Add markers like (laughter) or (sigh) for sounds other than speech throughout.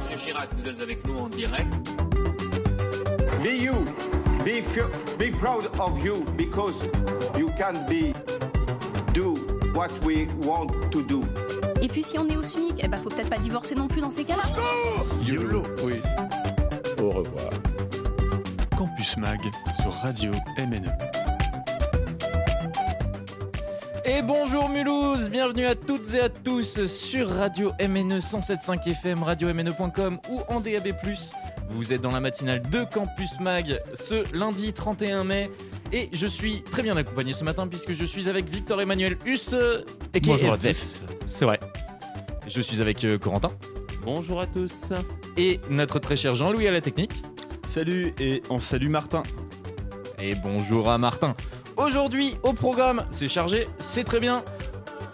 Monsieur Chirac, vous êtes avec nous en direct. Be you. Be, be proud of you because you can be do what we want to do. Et puis si on est au SMIC, eh ben faut peut-être pas divorcer non plus dans ces cas-là. YOLO. Oui. Au revoir. Campus Mag sur Radio MNE. Et bonjour Mulhouse, bienvenue à toutes et à tous sur Radio MNE 107.5 FM, radio-mne.com ou en DAB+. Vous êtes dans la matinale de Campus Mag ce lundi 31 mai et je suis très bien accompagné ce matin puisque je suis avec Victor Emmanuel Huss et Bonjour à tous. C'est vrai. Je suis avec euh, Corentin Bonjour à tous. et notre très cher Jean-Louis à la technique. Salut et on salue Martin. Et bonjour à Martin. Aujourd'hui au programme, c'est chargé, c'est très bien.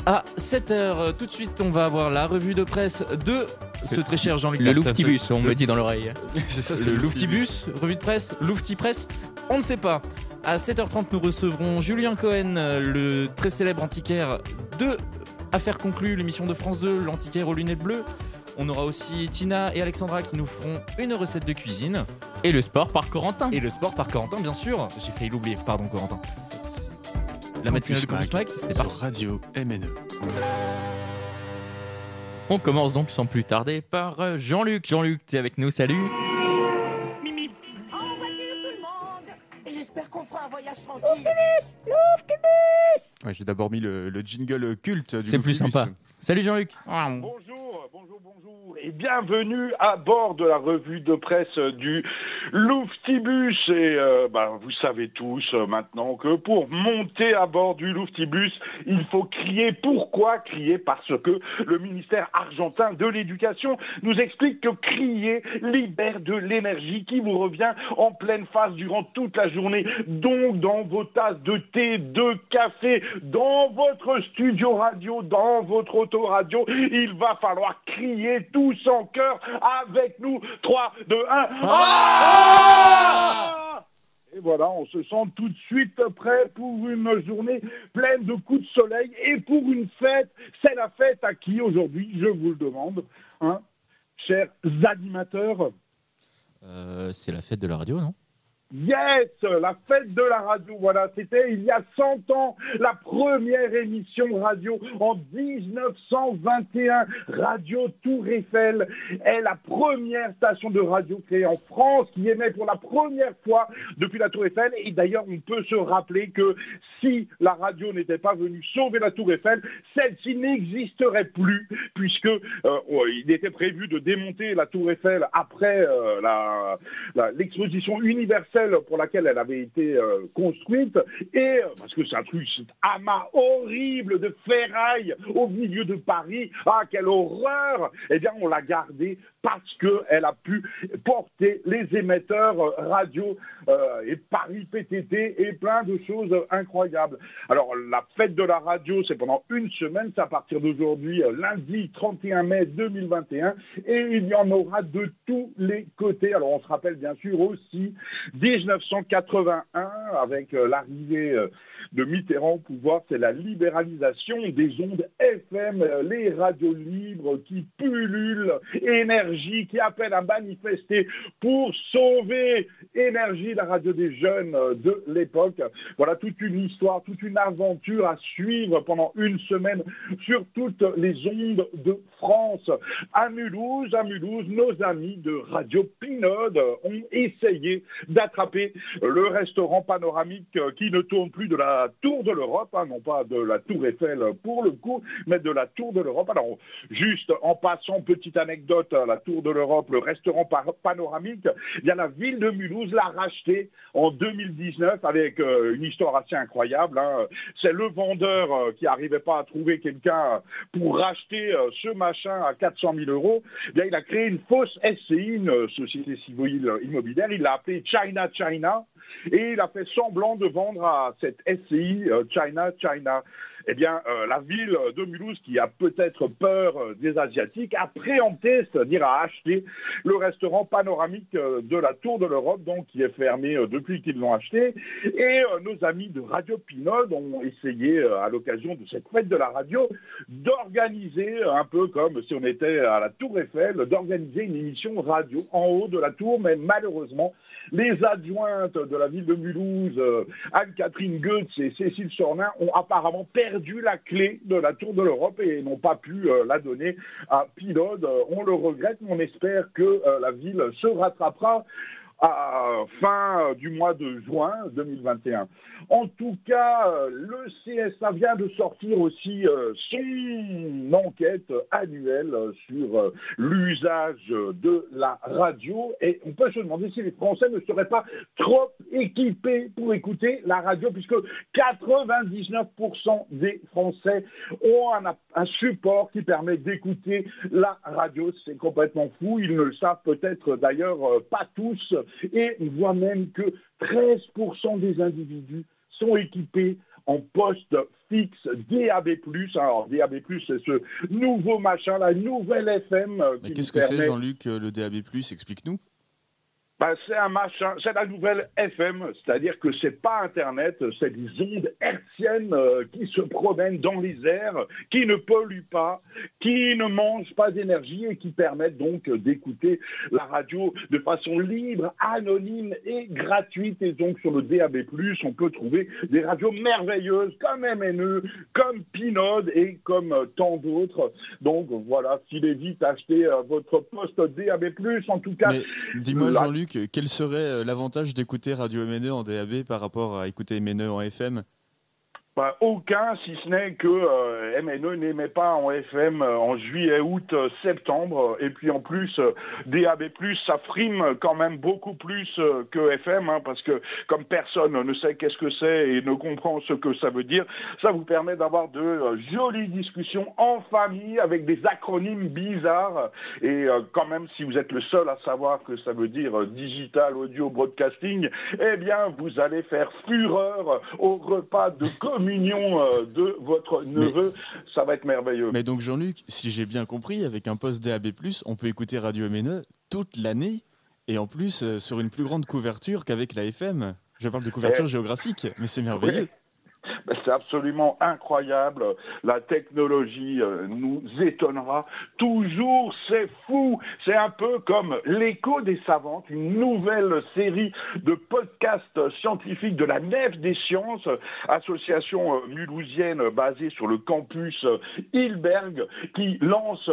À 7h, tout de suite, on va avoir la revue de presse de ce très cher Jean-Luc Le. Louftibus, on me dit dans l'oreille. (laughs) c'est ça, Le Louftibus, revue de presse, Loufti Presse, on ne sait pas. À 7h30, nous recevrons Julien Cohen, le très célèbre antiquaire de Affaires conclues, l'émission de France 2, l'antiquaire aux lunettes bleues. On aura aussi Tina et Alexandra qui nous feront une recette de cuisine. Et le sport par Corentin. Et le sport par Corentin, bien sûr. J'ai failli l'oublier, pardon Corentin. La matinale de Campus Mag, c'est parti. Radio MNE. On commence donc sans plus tarder par euh, Jean-Luc. Jean-Luc, tu es avec nous, salut. En voiture tout le monde J'espère qu'on fera un voyage tranquille. Ouais, J'ai d'abord mis le, le jingle culte du C'est plus sympa. Salut Jean-Luc. Bonjour et bienvenue à bord de la revue de presse du Louftibus. Et euh, bah, vous savez tous euh, maintenant que pour monter à bord du Louftibus, il faut crier. Pourquoi crier? Parce que le ministère argentin de l'éducation nous explique que crier libère de l'énergie qui vous revient en pleine face durant toute la journée. Donc dans vos tasses de thé, de café, dans votre studio radio, dans votre autoradio, il va falloir crier tous en chœur avec nous. 3, 2, 1. Ah et voilà, on se sent tout de suite prêt pour une journée pleine de coups de soleil et pour une fête. C'est la fête à qui aujourd'hui, je vous le demande, hein, chers animateurs Euh, c'est la fête de la radio, non? Yes, la fête de la radio, voilà, c'était il y a 100 ans, la première émission radio en 1921. Radio Tour Eiffel est la première station de radio créée en France qui émet pour la première fois depuis la Tour Eiffel. Et d'ailleurs, on peut se rappeler que si la radio n'était pas venue sauver la Tour Eiffel, celle-ci n'existerait plus puisque euh, il était prévu de démonter la Tour Eiffel après euh, l'exposition pour laquelle elle avait été euh, construite, et euh, parce que c'est un truc, cet amas horrible de ferraille au milieu de Paris, ah quelle horreur! Eh bien on l'a gardée parce qu'elle a pu porter les émetteurs euh, radio euh, et Paris PTT et plein de choses incroyables. Alors la fête de la radio, c'est pendant une semaine, c'est à partir d'aujourd'hui, euh, lundi 31 mai 2021, et il y en aura de tous les côtés. Alors on se rappelle bien sûr aussi 1981 avec euh, l'arrivée euh, de Mitterrand au pouvoir, c'est la libéralisation des ondes FM, les radios libres qui pullulent, énergie qui appelle à manifester pour sauver énergie, la radio des jeunes de l'époque. Voilà toute une histoire, toute une aventure à suivre pendant une semaine sur toutes les ondes de France. À Mulhouse, à Mulhouse, nos amis de Radio Pinode ont essayé d'attraper le restaurant panoramique qui ne tourne plus de la Tour de l'Europe, hein, non pas de la Tour Eiffel pour le coup, mais de la Tour de l'Europe. Alors, juste en passant, petite anecdote, la Tour de l'Europe, le restaurant panoramique, eh bien la ville de Mulhouse l'a racheté en 2019 avec euh, une histoire assez incroyable. hein. C'est le vendeur euh, qui n'arrivait pas à trouver quelqu'un pour racheter euh, ce machin à 400 000 euros. Eh bien, il a créé une fausse SCI, une société civile immobilière. Il l'a appelée China China et il a fait semblant de vendre à cette SCI euh, China China. eh bien, euh, la ville de Mulhouse, qui a peut-être peur euh, des Asiatiques, a préempté, c'est-à-dire a acheté le restaurant panoramique de la Tour de l'Europe, donc qui est fermé depuis qu'ils l'ont acheté. Et nos amis de Radio Pinode ont essayé, à l'occasion de cette fête de la radio, d'organiser, un peu comme si on était à la Tour Eiffel, d'organiser une émission radio en haut de la tour, mais malheureusement, les adjointes de la ville de Mulhouse, euh, Anne-Catherine Goetz et Cécile Sornin, ont apparemment perdu la clé de la Tour de l'Europe et n'ont pas pu euh, la donner à Pinode. Euh, On le regrette, mais on espère que la ville se rattrapera à fin du mois de juin 2021. En tout cas, euh, le CSA vient de sortir aussi euh, son enquête annuelle euh, sur euh, l'usage de la radio et on peut se demander si les Français ne seraient pas trop équipés pour écouter la radio puisque 99% des Français ont un, un support qui permet d'écouter la radio. C'est complètement fou. Ils ne le savent peut-être d'ailleurs euh, pas tous et on voit même que 13% des individus sont équipés en poste fixe DAB+. Alors DAB+, c'est ce nouveau machin, la nouvelle FM. euh, Mais qu'est-ce que c'est, Jean-Luc, euh, le DAB+, explique-nous. Ben, c'est un machin, c'est la nouvelle FM, c'est-à-dire que c'est pas Internet, c'est des ondes hertziennes euh, qui se promènent dans les airs, qui ne polluent pas, qui ne mangent pas d'énergie et qui permettent donc d'écouter la radio de façon libre, anonyme et gratuite. Et donc sur le DAB+, on peut trouver des radios merveilleuses comme MNE, comme Pinode et comme euh, tant d'autres. Donc voilà, filez vite acheter euh, votre poste DAB+, en tout cas. Dis-moi, la- Jean-Luc, quel serait euh, l'avantage d'écouter Radio MNE en DAB par rapport à écouter MNE en FM Bah, aucun, si ce n'est que euh, MNE n'émet pas en FM euh, en juillet, août, euh, septembre. Et puis en plus, DAB+, ça frime quand même beaucoup plus que FM, hein, parce que comme personne ne sait qu'est-ce que c'est et ne comprend ce que ça veut dire, ça vous permet d'avoir de jolies discussions en famille avec des acronymes bizarres. Et quand même, si vous êtes le seul à savoir que ça veut dire digital, audio, broadcasting, eh bien, vous allez faire fureur au repas de communion euh, de votre neveu. Ça va être merveilleux. Mais donc, Jean-Luc, si j'ai bien compris, avec un poste DAB+, on peut écouter Radio MNE toute l'année, et en plus, euh, sur une plus grande couverture qu'avec la FM. Je parle de couverture Eh. géographique, mais c'est merveilleux. C'est absolument incroyable. La technologie euh, nous étonnera toujours. C'est fou. C'est un peu comme l'écho des savantes, une nouvelle série de podcasts scientifiques de la Nef des Sciences, association euh, mulhousienne basée sur le campus euh, Hilberg, qui lance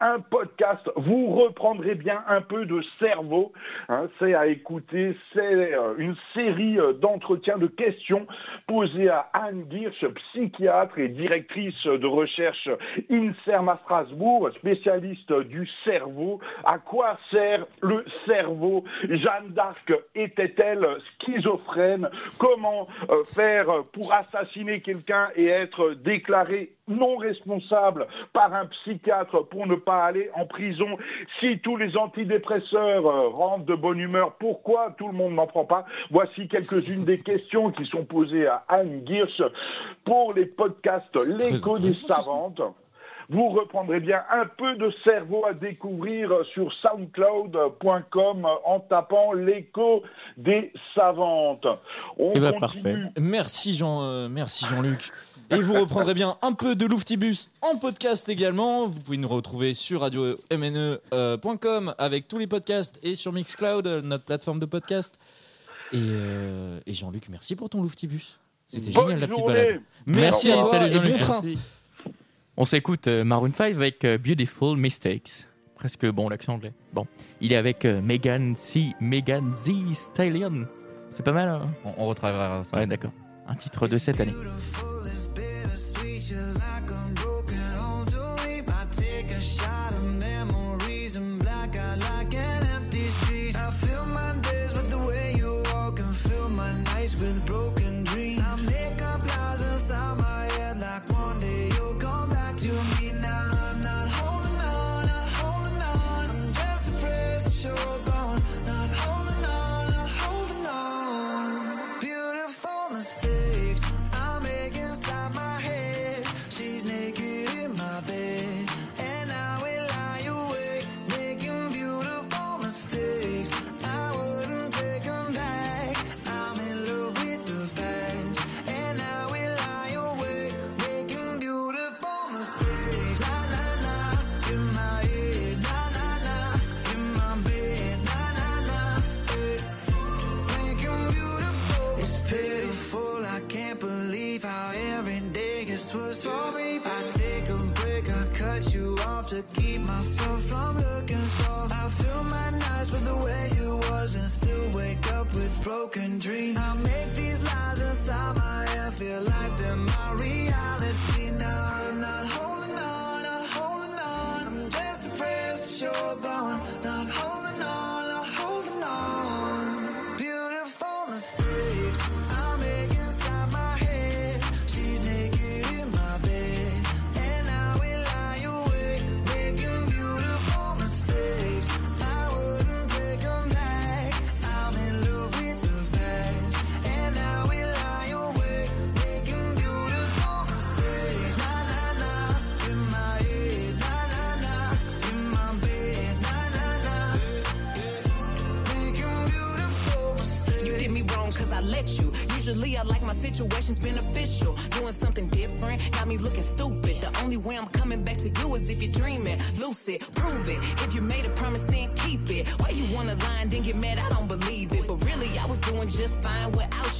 un podcast, vous reprendrez bien un peu de cerveau. hein, c'est à écouter, c'est euh, une série euh, d'entretiens, de questions posées à Anne Girsch, psychiatre et directrice de recherche INSERM à Strasbourg, spécialiste du cerveau. À quoi sert le cerveau? Jeanne d'Arc était-elle schizophrène? Comment euh, faire pour assassiner quelqu'un et être déclaré non responsable par un psychiatre pour ne pas aller en prison. Si tous les antidépresseurs euh, rendent de bonne humeur, pourquoi tout le monde n'en prend pas? Voici quelques-unes des questions qui sont posées à Anne Girsch pour les podcasts L'écho des savantes. Vous reprendrez bien un peu de cerveau à découvrir sur soundcloud.com en tapant l'écho des savantes. On Eh ben, continue. parfait. Merci Jean, euh, merci Jean-Luc. Et vous reprendrez bien un peu de Louftibus en podcast également. Vous pouvez nous retrouver sur radio-mne.com avec tous les podcasts et sur Mixcloud, euh, notre plateforme de podcast. Et, euh, et Jean-Luc, merci pour ton Louftibus. C'était génial la petite balade. Merci à Salut, toi salut, et Jean-Luc. bon train. Merci. On s'écoute euh, Maroon 5 avec euh, Beautiful Mistakes. Presque bon l'accent anglais. Bon, il est avec euh, Megan C. Megan Z Stallion. C'est pas mal. hein? On, on retravaillera ça. ouais, d'accord. Un titre de cette année. Situations beneficial.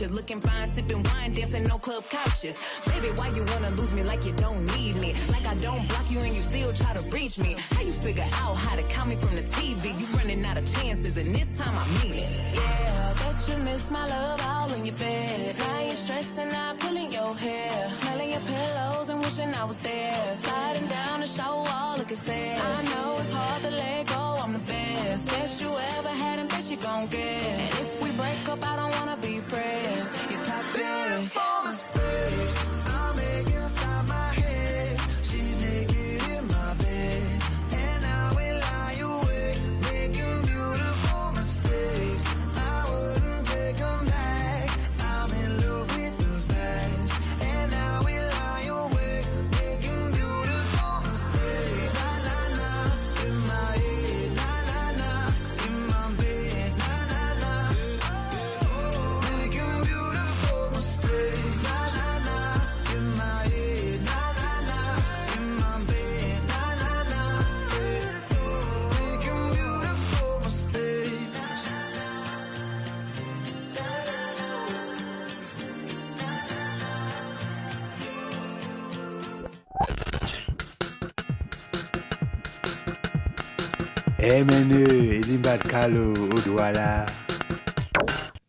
Without. Looking fine, sipping wine, dancing no club couches. Baby, why you wanna lose me like you don't need me? Like I don't block you and you still try to reach me. How you figure out how to call me from the TV? You running out of chances, and this time I mean it. Yeah, bet you miss my love all in your bed. Now you're stressing out, pulling your hair. Smelling your pillows and wishing I was there. Sliding down the shower wall, looking sad. I know it's hard to let go, I'm the best. Best you ever had and best you gon' get. Break up, I don't wanna be friends. You're toxic. Emene, Elimbarkalo, Odwala.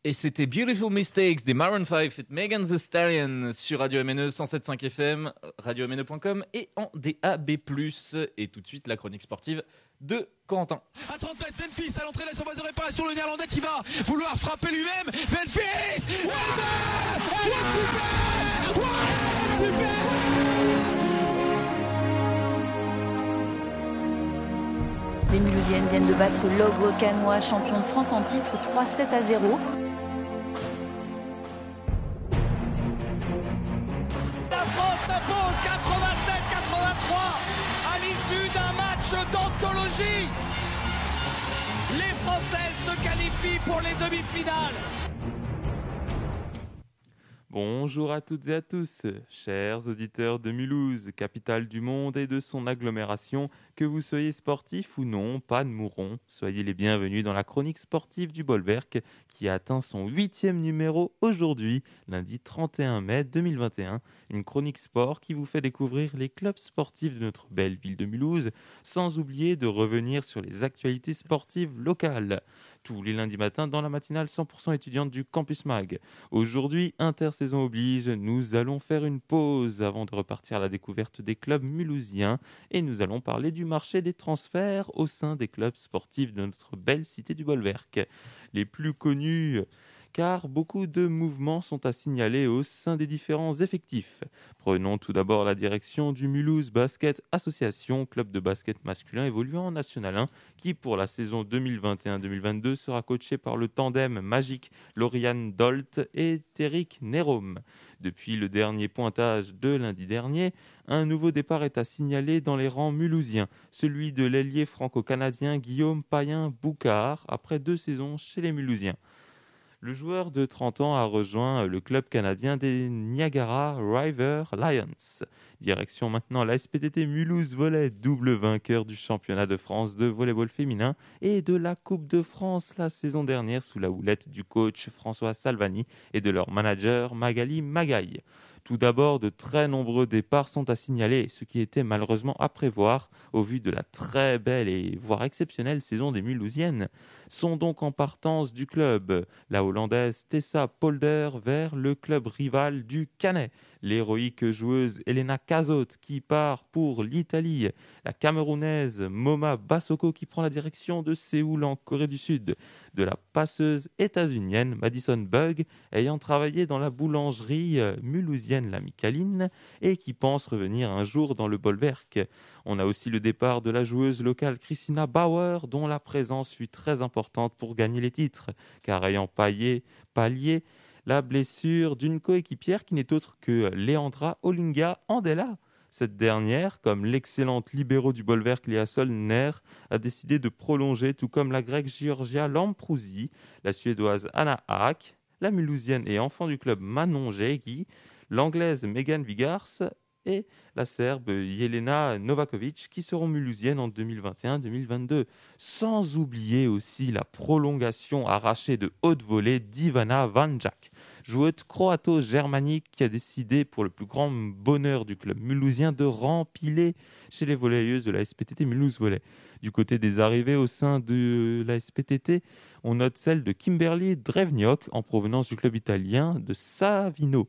Et c'était Beautiful Mistakes des Maroon 5 et Megan Thee Stallion sur Radio MNE 107.5 FM, radiomne.com et en DAB+. Et tout de suite, la chronique sportive de Corentin. À 30 mètres, Memphis à l'entrée de la surface de réparation, le néerlandais qui va vouloir frapper lui-même. Memphis Ouais, Elle est super Les Mulhousiennes viennent de battre l'Ogre Canois, champion de France en titre 3-7 à 0. La France s'impose 87-83 à l'issue d'un match d'anthologie. Les Françaises se qualifient pour les demi-finales. Bonjour à toutes et à tous, chers auditeurs de Mulhouse, capitale du monde et de son agglomération, que vous soyez sportif ou non, pas de mouron, soyez les bienvenus dans la chronique sportive du Bolwerk qui a atteint son huitième numéro aujourd'hui, lundi 31 mai 2021, une chronique sport qui vous fait découvrir les clubs sportifs de notre belle ville de Mulhouse, sans oublier de revenir sur les actualités sportives locales tous les lundis matins dans la matinale 100% étudiante du Campus Mag. Aujourd'hui, intersaison oblige, nous allons faire une pause avant de repartir à la découverte des clubs mulhousiens et nous allons parler du marché des transferts au sein des clubs sportifs de notre belle cité du Bolwerk. Les plus connus car beaucoup de mouvements sont à signaler au sein des différents effectifs. Prenons tout d'abord la direction du Mulhouse Basket Association, club de basket masculin évoluant en National 1, qui pour la saison 2021-2022 sera coaché par le tandem magique Lauriane Dolt et Terrick Nerom. Depuis le dernier pointage de lundi dernier, un nouveau départ est à signaler dans les rangs mulhousiens, celui de l'ailier franco-canadien Guillaume Payen-Boucard, après deux saisons chez les Mulhousiens. Le joueur de 30 ans a rejoint le club canadien des Niagara River Lions. Direction maintenant la SPTT Mulhouse Volley, double vainqueur du championnat de France de volleyball féminin et de la Coupe de France la saison dernière sous la houlette du coach François Salvani et de leur manager Magali Magaille. Tout d'abord, de très nombreux départs sont à signaler, ce qui était malheureusement à prévoir au vu de la très belle et voire exceptionnelle saison des Mulhousiennes. Sont donc en partance du club. La Hollandaise Tessa Polder vers le club rival du Canet, l'héroïque joueuse Elena Cazot qui part pour l'Italie, la Camerounaise Moma Bassoko qui prend la direction de Séoul en Corée du Sud, de la passeuse états-unienne Madison Bug ayant travaillé dans la boulangerie mulhousienne La Micaline et qui pense revenir un jour dans le Bolwerk. On a aussi le départ de la joueuse locale Christina Bauer dont la présence fut très importante pour gagner les titres car ayant paillé, pallié la blessure d'une coéquipière qui n'est autre que Leandra Olinga Andela. Cette dernière, comme l'excellente libéraux du Bolwerk Léa Solner, a décidé de prolonger, tout comme la grecque Georgia Lamproussi, la suédoise Anna Haak, la mulhousienne et enfant du club Manon Jegi, l'anglaise Megan Vigars et la serbe Jelena Novakovic qui seront mulhousiennes en 2021-2022. Sans oublier aussi la prolongation arrachée de haute volée d'Ivana Vanjak, joueuse croato-germanique qui a décidé pour le plus grand bonheur du club mulhousien de rempiler chez les volleyeuses de la SPTT Mulhouse Volley. Du côté des arrivées au sein de la SPTT, on note celle de Kimberly Drevniok en provenance du club italien de Savino.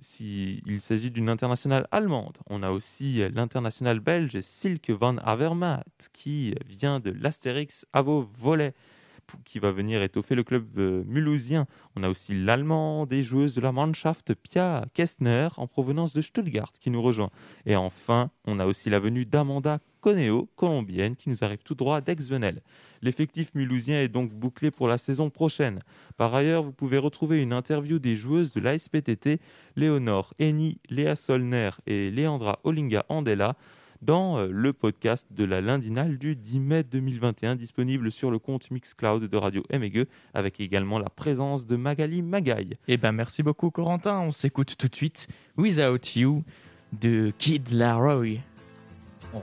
S'il s'agit d'une internationale allemande, on a aussi l'international belge Silke van Avermaet qui vient de l'Astérix Avo Volley qui va venir étoffer le club euh, mulhousien. On a aussi l'allemand des joueuses de la Mannschaft Pia Kestner en provenance de Stuttgart qui nous rejoint. Et enfin, on a aussi la venue d'Amanda Coneo, colombienne, qui nous arrive tout droit d'Aix-Venel. L'effectif mulhousien est donc bouclé pour la saison prochaine. Par ailleurs, vous pouvez retrouver une interview des joueuses de l'ASPTT, Léonore Eni, Léa Solner et Leandra Olinga Andela, dans euh, le podcast de la Lindinale du 10 mai 2021, disponible sur le compte Mixcloud de Radio MEG, avec également la présence de Magali Magaille. Eh ben merci beaucoup Corentin, on s'écoute tout de suite Without You de Kid Laroi. On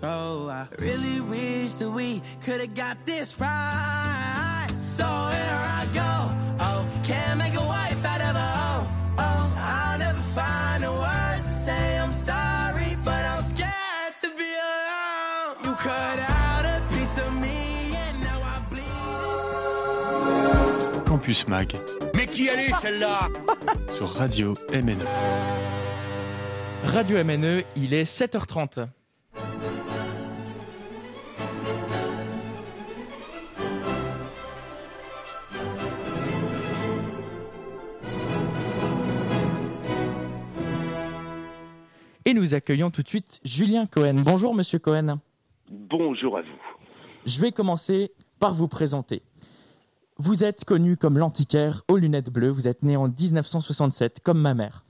go. I really wish that we could have got this right. So here I go. Oh, can't make a wife out of a hoe. Oh, I'll never find the words to say I'm sorry, but I'm scared to be alone. You cut out a piece of me and now I bleed. Campus Mag Mais qui allait celle-là? Sur Radio MNE. Radio MNE, il est 7h30. Et nous accueillons tout de suite Julien Cohen. Bonjour Monsieur Cohen. Bonjour à vous. Je vais commencer par vous présenter. Vous êtes connu comme l'antiquaire aux lunettes bleues. Vous êtes né en 1967, comme ma mère.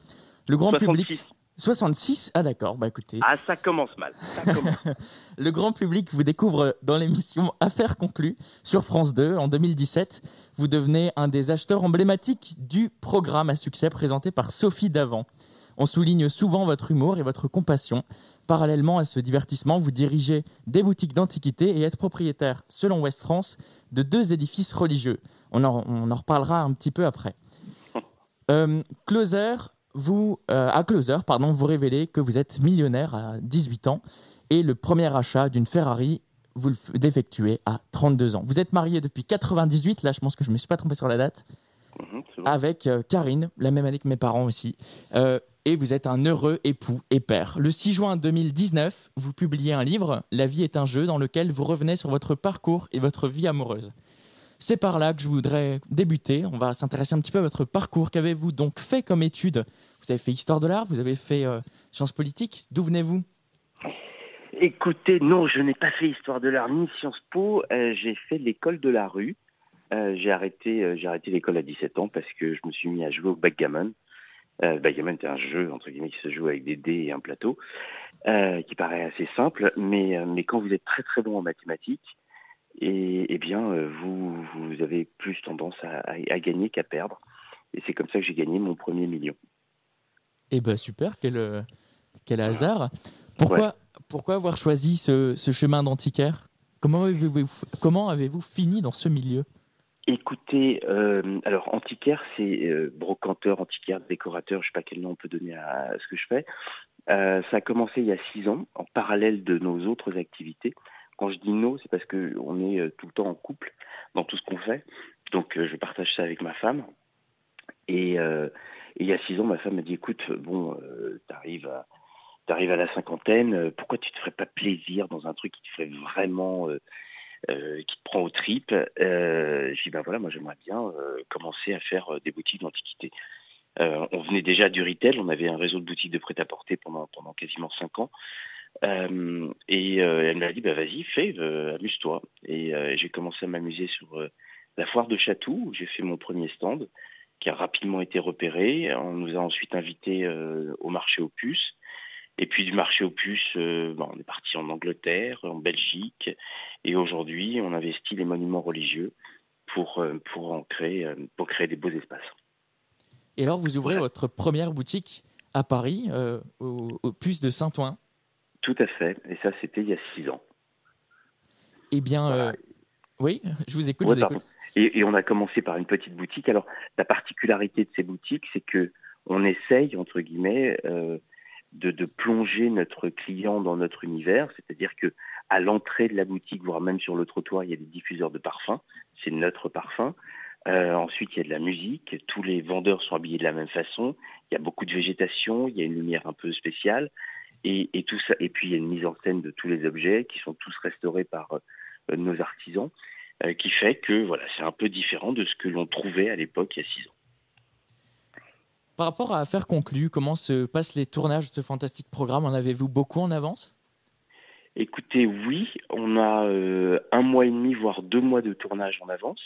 Le grand 66. public. 66 Ah d'accord, bah écoutez. Ah, ça commence mal. Ça commence. (laughs) Le grand public vous découvre dans l'émission Affaires conclues sur France 2 en 2017. Vous devenez un des acheteurs emblématiques du programme à succès présenté par Sophie Davant. On souligne souvent votre humour et votre compassion. Parallèlement à ce divertissement, vous dirigez des boutiques d'antiquités et êtes propriétaire, selon Ouest France, de deux édifices religieux. On en, on en reparlera un petit peu après. (laughs) Euh, Closer, vous, euh, à Closer, pardon, vous révélez que vous êtes millionnaire à 18 ans et le premier achat d'une Ferrari, vous l'effectuez à 32 ans. Vous êtes marié depuis 98, là je pense que je ne me suis pas trompé sur la date, Mhm, bon. avec euh, Karine, la même année que mes parents aussi. Euh, et vous êtes un heureux époux et père. Le 6 juin 2019, vous publiez un livre, La vie est un jeu, dans lequel vous revenez sur votre parcours et votre vie amoureuse. C'est par là que je voudrais débuter. On va s'intéresser un petit peu à votre parcours. Qu'avez-vous donc fait comme études Vous avez fait histoire de l'art, vous avez fait euh, sciences politiques. D'où venez-vous? Écoutez, non, je n'ai pas fait histoire de l'art ni Sciences Po. Euh, j'ai fait l'école de la rue. Euh, j'ai arrêté, j'ai arrêté l'école à 17 ans parce que je me suis mis à jouer au backgammon. Euh, backgammon, c'est un jeu entre guillemets qui se joue avec des dés et un plateau, euh, qui paraît assez simple, mais euh, mais quand vous êtes très très bon en mathématiques, et eh bien euh, vous vous avez plus tendance à, à- à gagner qu'à perdre. Et c'est comme ça que j'ai gagné mon premier million. Eh ben super, quel, quel hasard. Pourquoi, pourquoi avoir choisi ce, ce chemin d'antiquaire? Comment avez-vous comment avez-vous fini dans ce milieu? Écoutez, euh, alors antiquaire, c'est euh, brocanteur, antiquaire, décorateur, je sais pas quel nom on peut donner à, ce que je fais. Euh, ça a commencé il y a six ans, en parallèle de nos autres activités. Quand je dis nos, c'est parce que on est tout le temps en couple dans tout ce qu'on fait. Donc je partage ça avec ma femme. Et, il y a six ans, ma femme m'a dit, écoute, bon, t'arrives à à la cinquantaine, pourquoi tu te ferais pas plaisir dans un truc qui te ferait vraiment euh, qui te prend aux tripes. Euh, j'ai dit, ben voilà, moi j'aimerais bien euh, commencer à faire euh, des boutiques d'antiquité. Euh, on venait déjà du retail, on avait un réseau de boutiques de prêt-à-porter pendant, pendant quasiment cinq ans. Euh, et elle m'a dit, bah, vas-y, fais, amuse-toi. Et j'ai commencé à m'amuser sur la foire de Chatou, où j'ai fait mon premier stand, qui a rapidement été repéré. On nous a ensuite invités au marché aux puces. Et puis du marché aux puces, euh, bon, on est parti en Angleterre, en Belgique, et aujourd'hui, on investit les monuments religieux pour, euh, pour, en créer, euh, pour créer des beaux espaces. Et alors vous ouvrez votre première boutique à Paris, euh, au, au Puce de Saint-Ouen. Tout à fait, et ça, c'était il y a six ans. Eh bien, oui, je vous écoute. Ouais, je vous pardon. écoute. Et, et on a commencé par une petite boutique. Alors, la particularité de ces boutiques, c'est que on essaye, entre guillemets, euh, de, plonger notre client dans notre univers. C'est-à-dire que à l'entrée de la boutique, voire même sur le trottoir, il y a des diffuseurs de parfums. C'est notre parfum. Euh, ensuite, il y a de la musique. Tous les vendeurs sont habillés de la même façon. Il y a beaucoup de végétation. Il y a une lumière un peu spéciale. Et, et tout ça. Et puis, il y a une mise en scène de tous les objets qui sont tous restaurés par euh, nos artisans, euh, qui fait que voilà, c'est un peu différent de ce que l'on trouvait à l'époque il y a six ans. Par rapport à Affaires conclues, comment se passent les tournages de ce fantastique programme? En avez-vous beaucoup en avance? Écoutez, oui, on a euh, un mois et demi, voire deux mois de tournage en avance,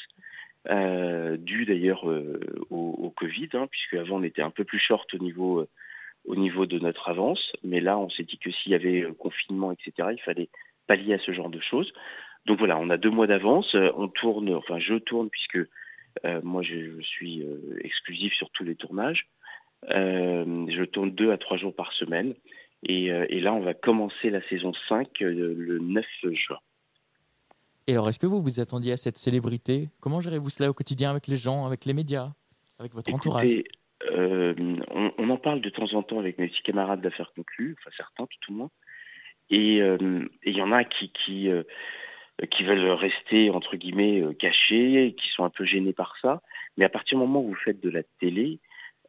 euh, dû d'ailleurs euh, au, Covid, hein, puisque avant on était un peu plus short au niveau, au niveau de notre avance, mais là on s'est dit que s'il y avait confinement, etc., il fallait pallier à ce genre de choses. Donc voilà, on a deux mois d'avance, on tourne, enfin je tourne puisque moi je, suis exclusif sur tous les tournages. Euh, je tourne deux à trois jours par semaine. Et, euh, et là, on va commencer la saison 5 euh, le 9 juin. Et alors, est-ce que vous vous attendiez à cette célébrité? Comment gérez-vous cela au quotidien avec les gens, avec les médias, avec votre entourage? euh, on, on en parle de temps en temps avec mes petits camarades d'affaires conclues, enfin certains tout au moins. Et euh, il y en a qui, qui, euh, qui veulent rester, entre guillemets, cachés, qui sont un peu gênés par ça. Mais à partir du moment où vous faites de la télé,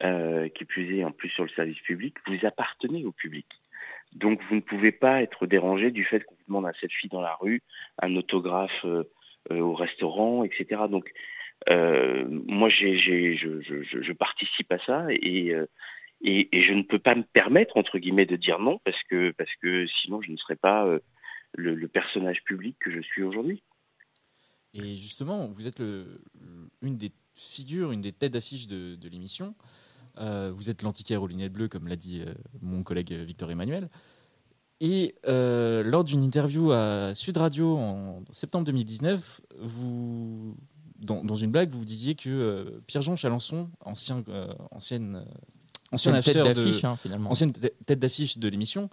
euh, qui plus en plus sur le service public, vous appartenez au public. Donc vous ne pouvez pas être dérangé du fait qu'on vous demande un selfie dans la rue, un autographe euh, euh, au restaurant, etc. Donc euh, moi je, participe à ça et, je ne peux pas me permettre entre guillemets de dire non parce que sinon je ne serais pas le, personnage public que je suis aujourd'hui. Et justement, vous êtes une des figures, une des têtes d'affiche de l'émission. Euh, vous êtes l'antiquaire aux lunettes bleues, comme l'a dit euh, mon collègue Victor Emmanuel. Et euh, lors d'une interview à Sud Radio en septembre 2019, vous, dans, dans une blague, vous disiez que euh, Pierre-Jean Chalençon, ancien, euh, ancienne, euh, ancien Une tête acheteur de, d'affiche, hein, finalement. ancienne tête d'affiche de l'émission,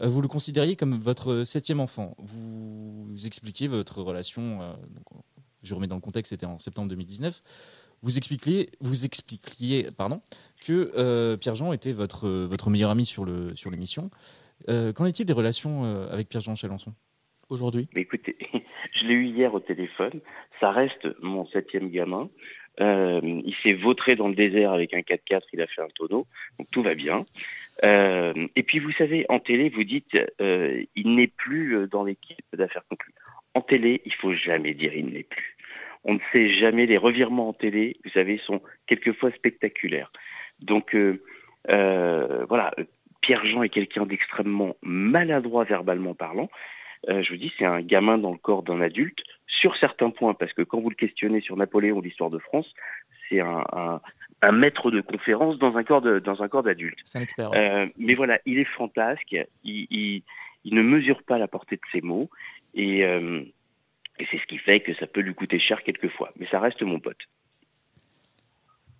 euh, vous le considériez comme votre septième enfant. Vous, vous expliquiez votre relation. euh, donc, je remets dans le contexte, c'était en septembre 2019. Vous expliquiez, vous expliquiez pardon, que euh, Pierre-Jean était votre, votre meilleur ami sur le sur l'émission. Euh, Qu'en est-il des relations euh, avec Pierre-Jean Chalençon aujourd'hui? Écoutez, (laughs) je l'ai eu hier au téléphone. Ça reste mon septième gamin. Euh, il s'est vautré dans le désert avec un 4x4, il a fait un tonneau, donc tout va bien. Euh, et puis vous savez, en télé, vous dites, euh, il n'est plus dans l'équipe d'affaires conclues. En télé, il faut jamais dire il n'est plus. On ne sait jamais, les revirements en télé, vous savez, sont quelquefois spectaculaires. Donc euh, euh, voilà, Pierre-Jean est quelqu'un d'extrêmement maladroit verbalement parlant. Euh, je vous dis, c'est un gamin dans le corps d'un adulte sur certains points, parce que quand vous le questionnez sur Napoléon, l'histoire de France, c'est un, un, un maître de conférence dans un corps de, dans un corps d'adulte. C'est un expert. Euh, mais voilà, il est fantasque, il, il, il ne mesure pas la portée de ses mots, et, euh, et c'est ce qui fait que ça peut lui coûter cher quelquefois. Mais ça reste mon pote.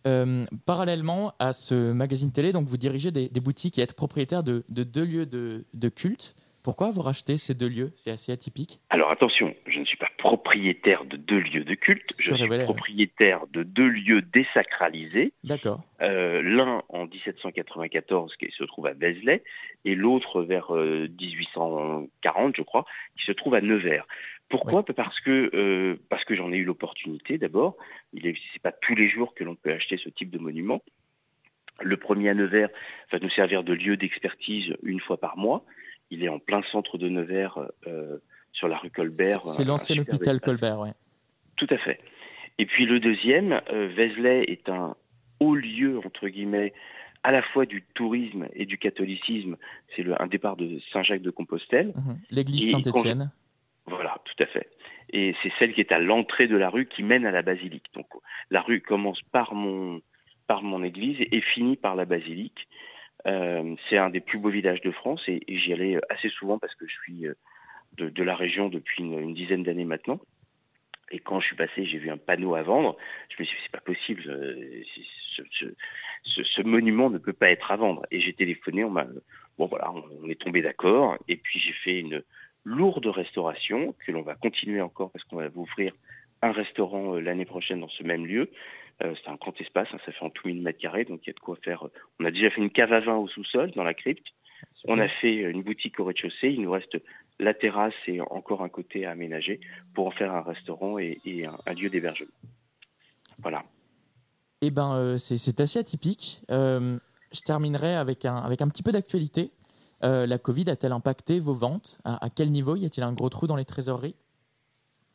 Euh, parallèlement à ce magazine télé, donc vous dirigez des, des boutiques et êtes propriétaire de, de deux lieux de, de culte. Pourquoi vous rachetez ces deux lieux? C'est assez atypique. Alors attention, je ne suis pas propriétaire de deux lieux de culte, je suis ouais. propriétaire de deux lieux désacralisés. D'accord. Euh, L'un en 1794 qui se trouve à Vézelay et l'autre vers euh, 1840, je crois, qui se trouve à Nevers. Pourquoi Parce que euh, parce que j'en ai eu l'opportunité d'abord. Il est c'est pas tous les jours que l'on peut acheter ce type de monument. Le premier à Nevers va nous servir de lieu d'expertise une fois par mois. Il est en plein centre de Nevers, euh, sur la rue Colbert. C'est l'ancien hôpital. Colbert, ouais. Tout à fait. Et puis le deuxième, euh, Vézelay est un haut lieu, entre guillemets, à la fois du tourisme et du catholicisme. C'est le- un départ de Saint-Jacques de Compostelle. Mhm. L'église Saint-Étienne. Voilà, tout à fait. Et c'est celle qui est à l'entrée de la rue qui mène à la basilique. Donc la rue commence par mon, par mon église et finit par la basilique. Euh, c'est un des plus beaux villages de France et, j'y allais assez souvent parce que je suis euh, de, la région depuis une, dizaine d'années maintenant. Et quand je suis passé, j'ai vu un panneau à vendre. Je me suis dit, c'est pas possible, euh, ce, monument ne peut pas être à vendre. Et j'ai téléphoné, on m'a, bon voilà, on est tombé d'accord. Et puis j'ai fait une lourde restauration que l'on va continuer encore parce qu'on va ouvrir un restaurant euh, l'année prochaine dans ce même lieu. Euh, c'est un grand espace, hein, ça fait en tout 1000 mètres carrés, donc il y a de quoi faire. On a déjà fait une cave à vin au sous-sol, dans la crypte. On a fait une boutique au rez-de-chaussée. Il nous reste la terrasse et encore un côté à aménager pour en faire un restaurant et, et un, un lieu d'hébergement. Voilà. Eh ben, euh, c'est c'est assez atypique. Euh, je terminerai avec un, avec un petit peu d'actualité. Euh, la Covid a-t-elle impacté vos ventes? À, à quel niveau? Y a-t-il un gros trou dans les trésoreries?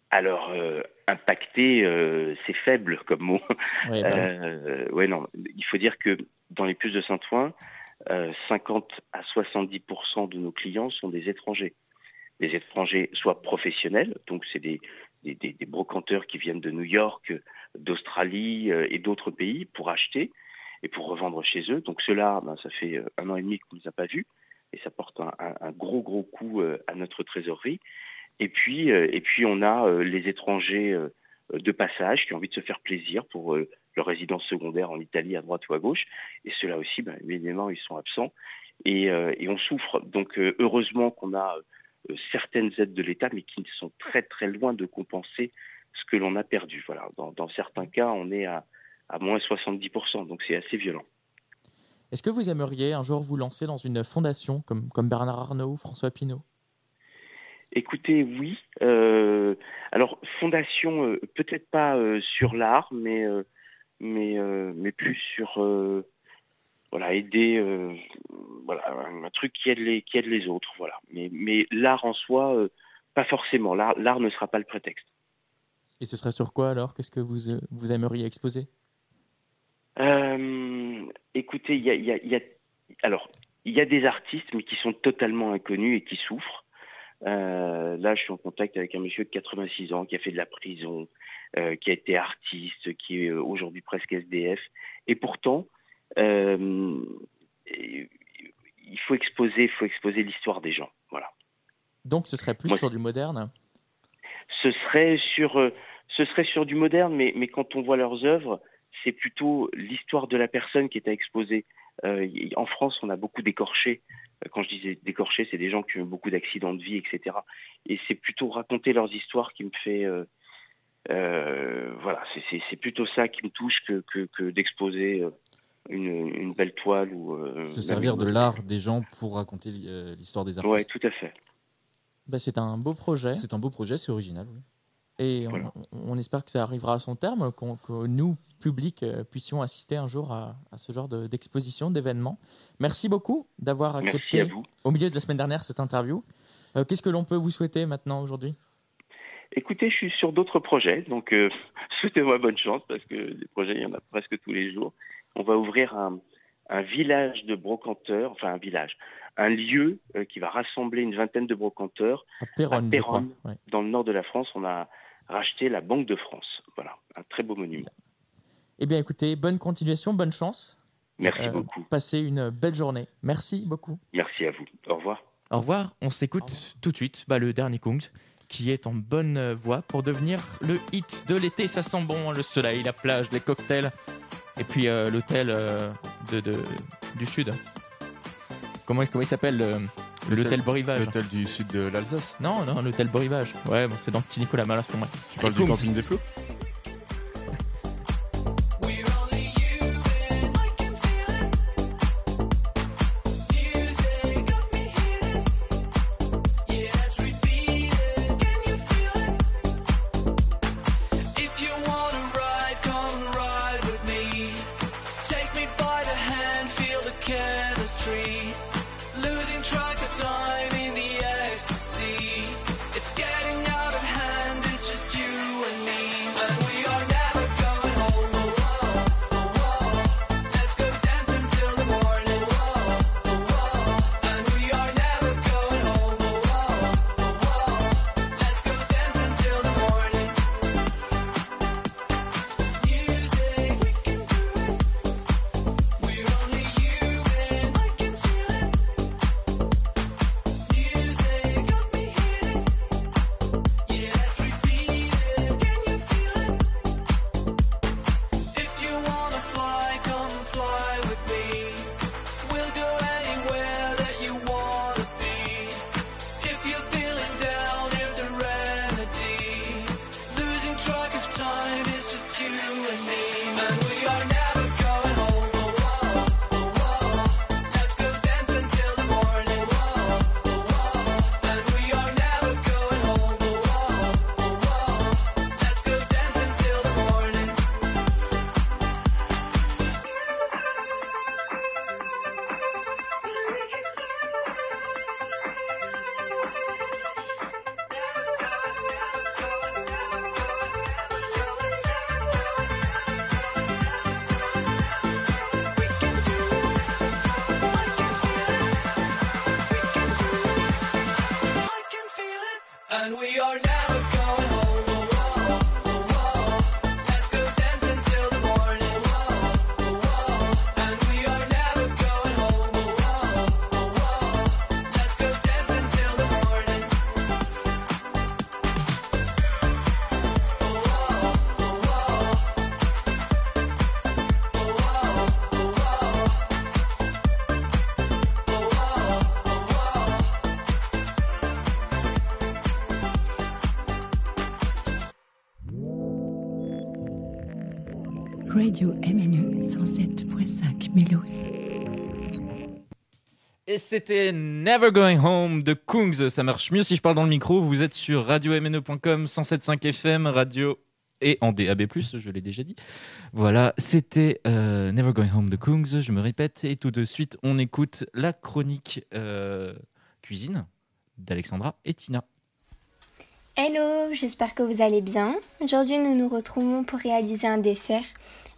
Alors, euh, impacté, euh, c'est faible comme mot. Oui. Ouais, non. Il faut dire que dans les puces de Saint-Ouen, euh, 50 à 70% de nos clients sont des étrangers. Des étrangers soit professionnels, donc c'est des, des, des- des brocanteurs qui viennent de New York, d'Australie et d'autres pays pour acheter et pour revendre chez eux. Donc ceux-là, ben, ça fait un an et demi qu'on ne les a pas vus et ça porte un, un- gros gros coup euh, à notre trésorerie. Et puis, euh, et puis on a euh, les étrangers de passage qui ont envie de se faire plaisir pour leur résidence secondaire en Italie à droite ou à gauche. Et ceux-là aussi, ben, évidemment, ils sont absents et, et on souffre. Donc heureusement qu'on a certaines aides de l'État, mais qui sont très très loin de compenser ce que l'on a perdu. Voilà. Dans, dans certains cas, on est à, à moins 70%, donc c'est assez violent. Est-ce que vous aimeriez un jour vous lancer dans une fondation comme, comme Bernard Arnault ou François Pinault? Écoutez, oui. Euh, alors, fondation, euh, peut-être pas euh, sur l'art, mais, mais, mais plus sur voilà, aider, voilà, un, truc qui aide les, qui aide les autres. Voilà. Mais, mais l'art en soi, pas forcément. L'art, l'art ne sera pas le prétexte. Et ce serait sur quoi alors? Qu'est-ce que vous, vous aimeriez exposer? Euh, écoutez, il y a, il y a- il y a- alors il y a des artistes, mais qui sont totalement inconnus et qui souffrent. Euh, là, je suis en contact avec un monsieur de 86 ans qui a fait de la prison, euh, qui a été artiste, qui est aujourd'hui presque SDF, et pourtant, il faut exposer, faut exposer l'histoire des gens. Voilà. Donc ce serait plus Moi, sur du moderne? Ce serait sur, ce serait sur du moderne, mais, mais quand on voit leurs œuvres, c'est plutôt l'histoire de la personne qui est à exposer. Euh, en France, on a beaucoup d'écorchés. Euh, Quand je disais d'écorchés, c'est des gens qui ont eu beaucoup d'accidents de vie, etc. Et c'est plutôt raconter leurs histoires qui me fait. euh, euh, voilà, c'est- plutôt ça qui me touche que, que, que d'exposer une, une belle toile ou. euh, Se servir de l'art des gens pour raconter l'histoire des artistes. Ouais, tout à fait. Bah, C'est un beau projet. C'est un beau projet, c'est original. oui. Et on, on espère que ça arrivera à son terme, qu'on- que nous, public, euh, puissions assister un jour à, à ce genre de- d'exposition, d'événement. Merci beaucoup d'avoir accepté à au milieu de la semaine dernière cette interview. Euh, Qu'est-ce que l'on peut vous souhaiter maintenant aujourd'hui? Écoutez, je suis sur d'autres projets, donc euh, (laughs) souhaitez-moi bonne chance parce que des projets, il y en a presque tous les jours. On va ouvrir un, un village de brocanteurs, enfin un village, un lieu euh, qui va rassembler une vingtaine de brocanteurs À Péronne, Ouais. dans le nord de la France. On a racheté la Banque de France. Voilà, un très beau monument. Eh bien, écoutez, bonne continuation, bonne chance. Merci Euh, beaucoup. Passez une belle journée. Merci beaucoup. Merci à vous. Au revoir. Au revoir. On s'écoute tout de suite bah, le dernier Kungs qui est en bonne voie pour devenir le hit de l'été. Ça sent bon, le soleil, la plage, les cocktails et puis euh, l'hôtel euh, de, de- du sud. Comment, comment il s'appelle L'hôtel Borivage. L'hôtel du sud de l'Alsace Non, non, l'hôtel Borivage. Ouais, bon, c'est dans Petit Nicolas, moi. Tu parles du camping des flots? And we are never C'était Never Going Home de Kungs. Ça marche mieux si je parle dans le micro. Vous êtes sur radio-mne.com, 107.5 FM, radio et en DAB+, je l'ai déjà dit. Voilà, c'était euh, Never Going Home de Kungs, je me répète. Et tout de suite, on écoute la chronique euh, cuisine d'Alexandra et Tina. Hello, j'espère que vous allez bien. Aujourd'hui, nous nous retrouvons pour réaliser un dessert,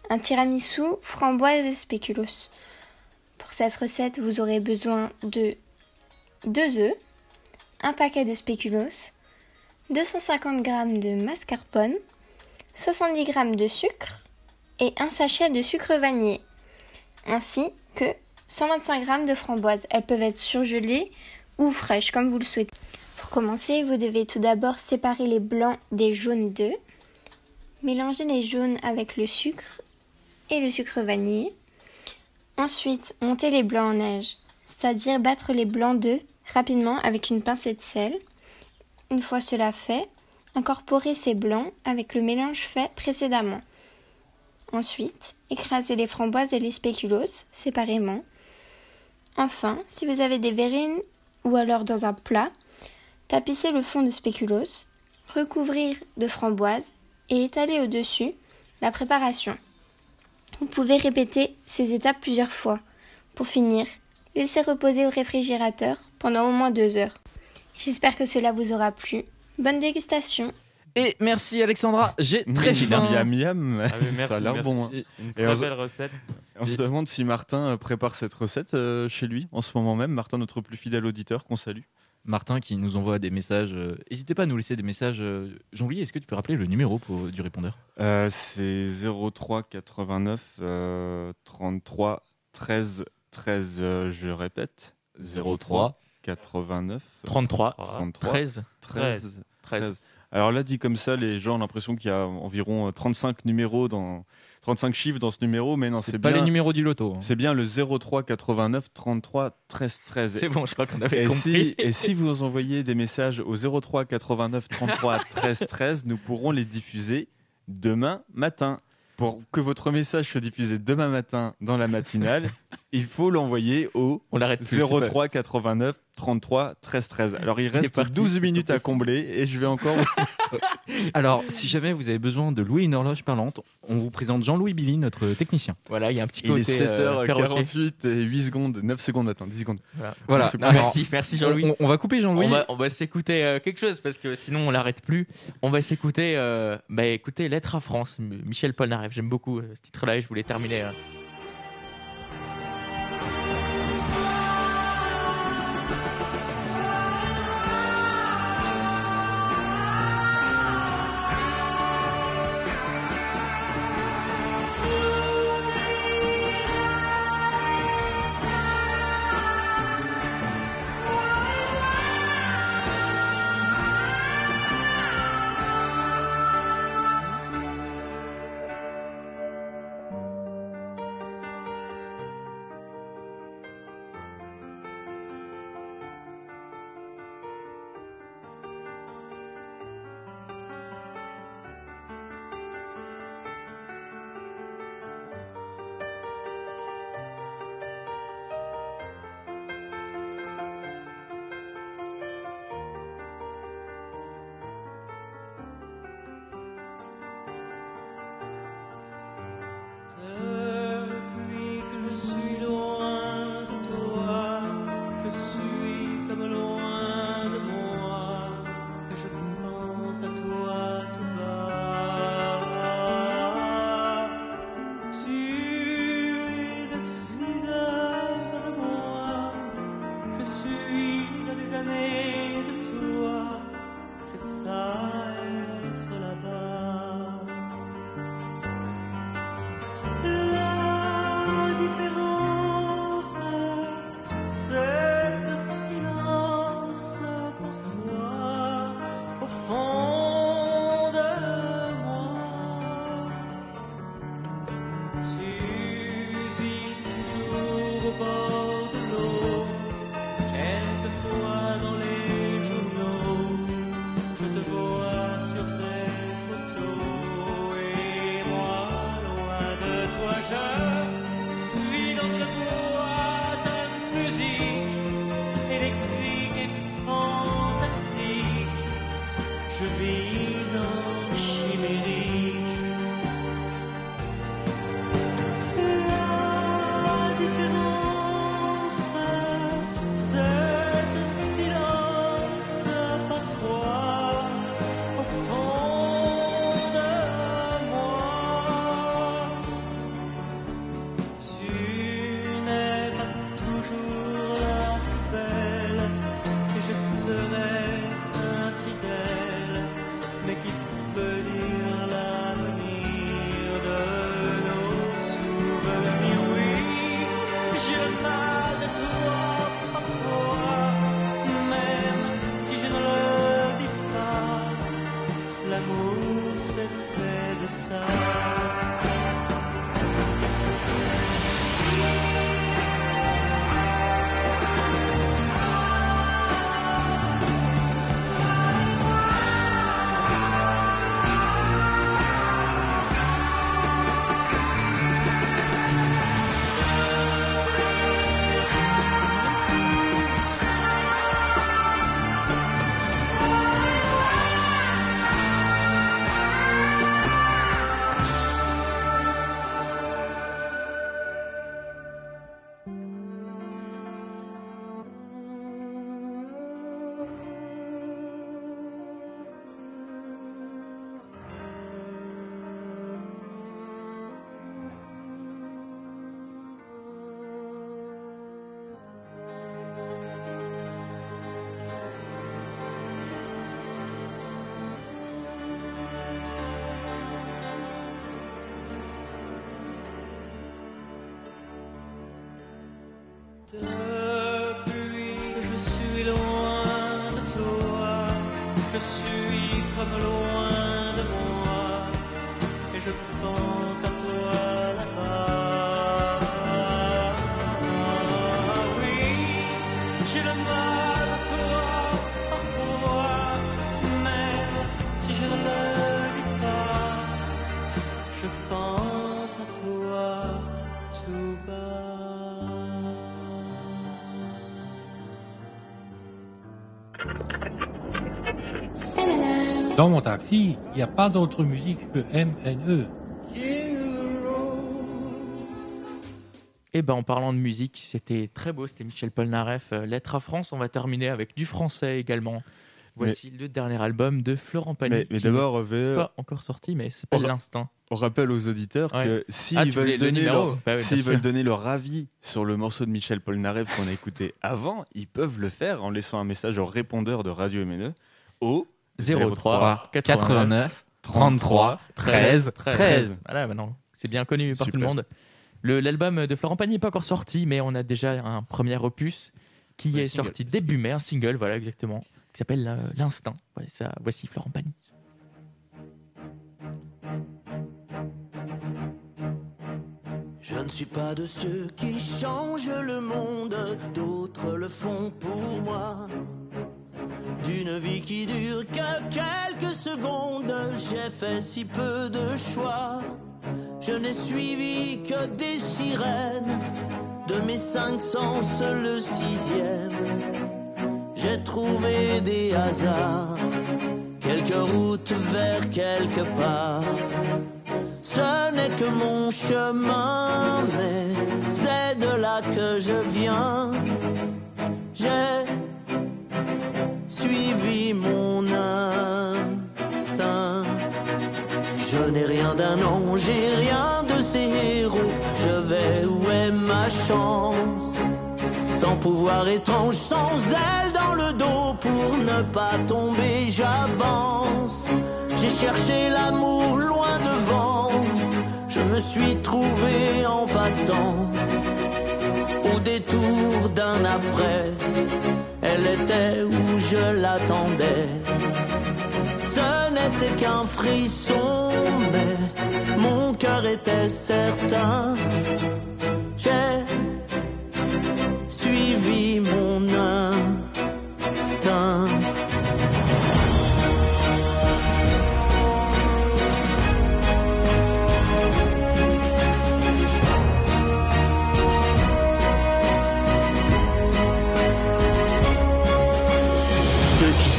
un tiramisu framboise et spéculoos. Pour cette recette, vous aurez besoin de 2 œufs, un paquet de spéculoos, 250 g de mascarpone, 70 g de sucre et un sachet de sucre vanillé. ainsi que 125 g de framboises. Elles peuvent être surgelées ou fraîches comme vous le souhaitez. Pour commencer, vous devez tout d'abord séparer les blancs des jaunes d'œufs. Mélanger les jaunes avec le sucre et le sucre vanillé. Ensuite, monter les blancs en neige, c'est-à-dire battre les blancs d'œufs rapidement avec une pincée de sel. Une fois cela fait, incorporer ces blancs avec le mélange fait précédemment. Ensuite, écraser les framboises et les spéculoos séparément. Enfin, si vous avez des verrines ou alors dans un plat, tapissez le fond de spéculoos, recouvrir de framboises et étaler au-dessus la préparation. Vous pouvez répéter ces étapes plusieurs fois. Pour finir, laissez reposer au réfrigérateur pendant au moins deux heures. J'espère que cela vous aura plu. Bonne dégustation Et merci Alexandra, j'ai Mmh, très faim. Miam, miam, miam. Ah oui, merci, ça a l'air merci. bon. hein. Une Et très on se- belle recette. On se demande si Martin euh, prépare cette recette euh, chez lui en ce moment même. Martin, notre plus fidèle auditeur, qu'on salue. Martin qui nous envoie des messages. euh, N'hésitez pas à nous laisser des messages. euh, Jean-Louis, est-ce que tu peux rappeler le numéro pour, du répondeur? Euh, c'est 03 89 euh, 33 13 13. euh, je répète. 03 89 33 33 13 13 13. Alors là, dit comme ça, les gens ont l'impression qu'il y a environ euh, 35 numéros dans 35 chiffres dans ce numéro, mais non, C'est pas bien les numéros du loto. hein. C'est bien le 03 89 33 13 13. C'est bon, je crois qu'on avait et compris. Si, et si vous envoyez des messages au 03 89 33 13 13, nous pourrons les diffuser demain matin. Pour que votre message soit diffusé demain matin dans la matinale, il faut l'envoyer au On l'arrête plus, c'est 03 89 33 13 13. Alors il reste parti, 12 c'est minutes à combler et je vais encore (laughs) Alors, si jamais vous avez besoin de louer une horloge parlante, on vous présente Jean-Louis Billy, notre technicien. Voilà, il y a un petit Il côté. est euh, perroquet. 7h48 et 8 secondes, 9 secondes, attends, 10 secondes. Voilà. Merci, merci Jean-Louis. On, on va couper Jean-Louis. On va, on va s'écouter euh, quelque chose parce que sinon on l'arrête plus. On va s'écouter, euh, bah écoutez, Lettre à France, Michel Polnareff. J'aime beaucoup euh, ce titre-là et je voulais terminer. done. Dans mon taxi, il n'y a pas d'autre musique que MNE. Et ben en parlant de musique, c'était très beau, c'était Michel Polnareff, euh, Lettre à France. On va terminer avec du français également. Voici le dernier album de Florent Pagny. Mais, mais d'abord, n'est VE, pas encore sorti, mais s'appelle on- L'Instinct. On rappelle aux auditeurs Ouais. que s'ils Ah, tu voulais veulent, le donner leur, Bah oui, s'ils veulent donner leur avis sur le morceau de Michel Polnareff qu'on a écouté avant, ils peuvent le faire en laissant un message au répondeur de Radio MNE au 03 89 33 13 13. Voilà, maintenant, c'est bien connu par tout le monde. Le- L'album de Florent Pagny n'est pas encore sorti, mais on a déjà un premier opus qui Ouais, est single. sorti début mai, un single, voilà exactement, qui s'appelle euh, L'Instinct. Voilà, ça, voici Florent Pagny. Je ne suis pas de ceux qui changent le monde, d'autres le font pour moi. D'une vie qui dure que quelques secondes, j'ai fait si peu de choix. Je n'ai suivi que des sirènes, de mes cinq sens le sixième. J'ai trouvé des hasards, quelques routes vers quelque part. Ce n'est que mon chemin, mais c'est de là que je viens. Suivi mon instinct. Je n'ai rien d'un ange, j'ai rien de ces héros. Je vais où est ma chance? Sans pouvoir étrange, sans aile dans le dos pour ne pas tomber, j'avance. J'ai cherché l'amour loin devant, je me suis trouvé en passant. Détour d'un après, elle était où je l'attendais. Ce n'était qu'un frisson, mais mon cœur était certain. J'ai suivi mon instinct.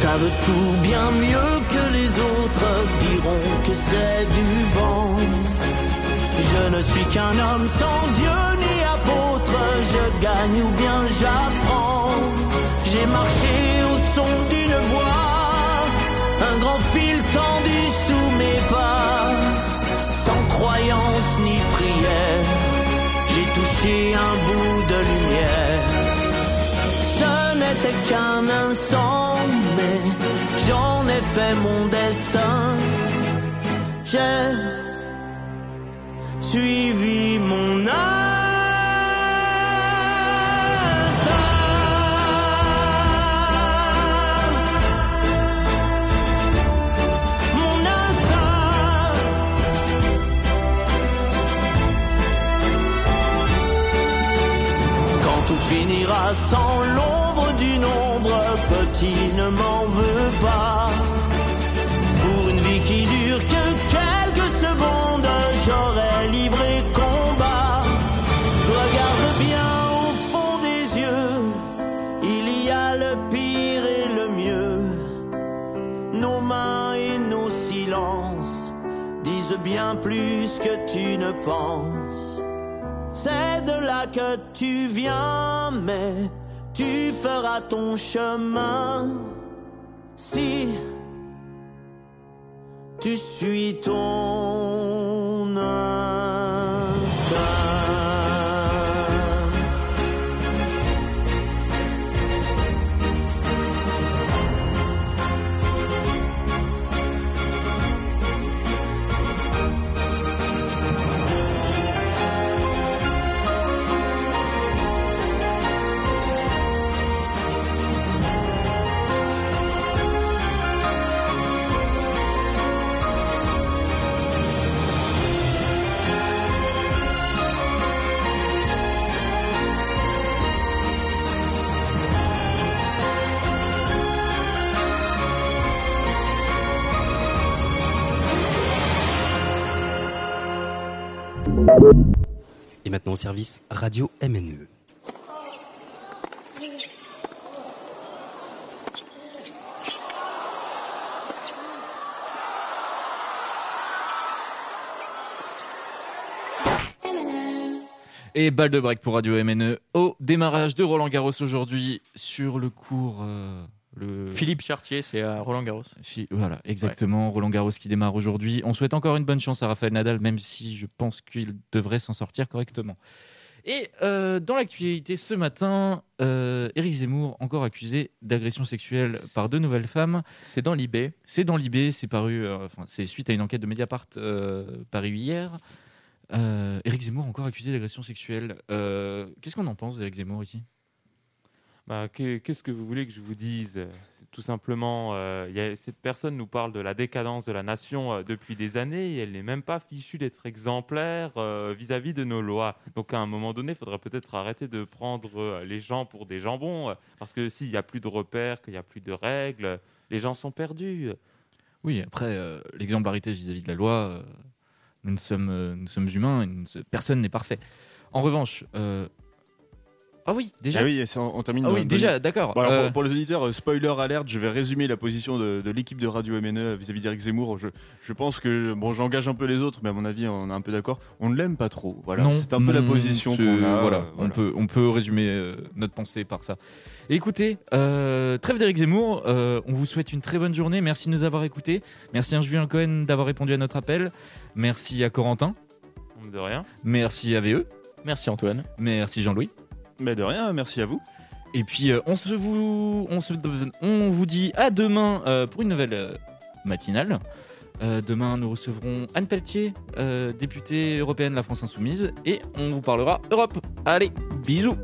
Savent tout bien mieux que les autres diront que c'est du vent. Je ne suis qu'un homme sans Dieu ni apôtre, je gagne ou bien j'apprends. J'ai marché au son d'une voix, un grand fil tendu sous mes pas, sans croyance ni prière. J'ai touché un bout de lumière. Ce n'était qu'un instant, mais j'en ai fait mon destin. J'ai suivi mon instinct. Sans l'ombre d'une ombre, petit ne m'en veux pas. Pour une vie qui dure que quelques secondes, j'aurais livré combat. Regarde bien au fond des yeux, il y a le pire et le mieux. Nos mains et nos silences disent bien plus que tu ne penses. De là que tu viens, mais tu feras ton chemin. Si tu suis ton Et maintenant au service Radio MNE. Et balle de break pour Radio MNE au démarrage de Roland Garros aujourd'hui sur le cours euh, le... Philippe Chartier, c'est à Roland Garros. Voilà, exactement. Roland Garros qui démarre aujourd'hui. On souhaite encore une bonne chance à Rafael Nadal, même si je pense qu'il devrait s'en sortir correctement. Et euh, dans l'actualité ce matin, euh, Éric Zemmour, encore accusé d'agression sexuelle par deux nouvelles femmes. C'est dans l'IB. C'est dans l'IB, c'est paru, euh, enfin, c'est suite à une enquête de Mediapart euh, parue hier. Éric Zemmour encore accusé d'agression sexuelle. Qu'est-ce qu'on en pense d'Éric Zemmour ici? Bah, que- Qu'est-ce que vous voulez que je vous dise? Tout simplement, euh, cette personne nous parle de la décadence de la nation euh, depuis des années et elle n'est même pas fichue d'être exemplaire euh, vis-à-vis de nos lois. Donc à un moment donné, il faudrait peut-être arrêter de prendre les gens pour des jambons parce que s'il n'y a plus de repères, qu'il n'y a plus de règles, les gens sont perdus. Oui, après, l'exemplarité vis-à-vis de la loi, nous, sommes, humains, et personne n'est parfait. En revanche, ah oui, déjà. Ah oui, on, on termine. Ah oui, déjà, d'accord. Bon, alors, Euh, pour, pour les auditeurs, euh, spoiler alerte, je vais résumer la position de, de l'équipe de Radio MNE vis-à-vis d'Éric Zemmour. Je, je pense que, bon, j'engage un peu les autres, mais à mon avis, on est un peu d'accord. On ne l'aime pas trop. Voilà, non, c'est un peu la non, position qu'on a. Voilà, On, peut, on peut résumer euh, notre pensée par ça. Écoutez, euh, trêve d'Éric Zemmour, euh, on vous souhaite une très bonne journée. Merci de nous avoir écoutés. Merci à Julien Cohen d'avoir répondu à notre appel. Merci à Corentin. De rien. Merci à VE. Merci Antoine. Merci Jean-Louis. Mais de rien, merci à vous. Et puis euh, on, se vous, on, vous dit à demain euh, pour une nouvelle euh, matinale. Demain, nous recevrons Anne Pelletier, députée européenne de la France Insoumise, et on vous parlera Europe. Allez, bisous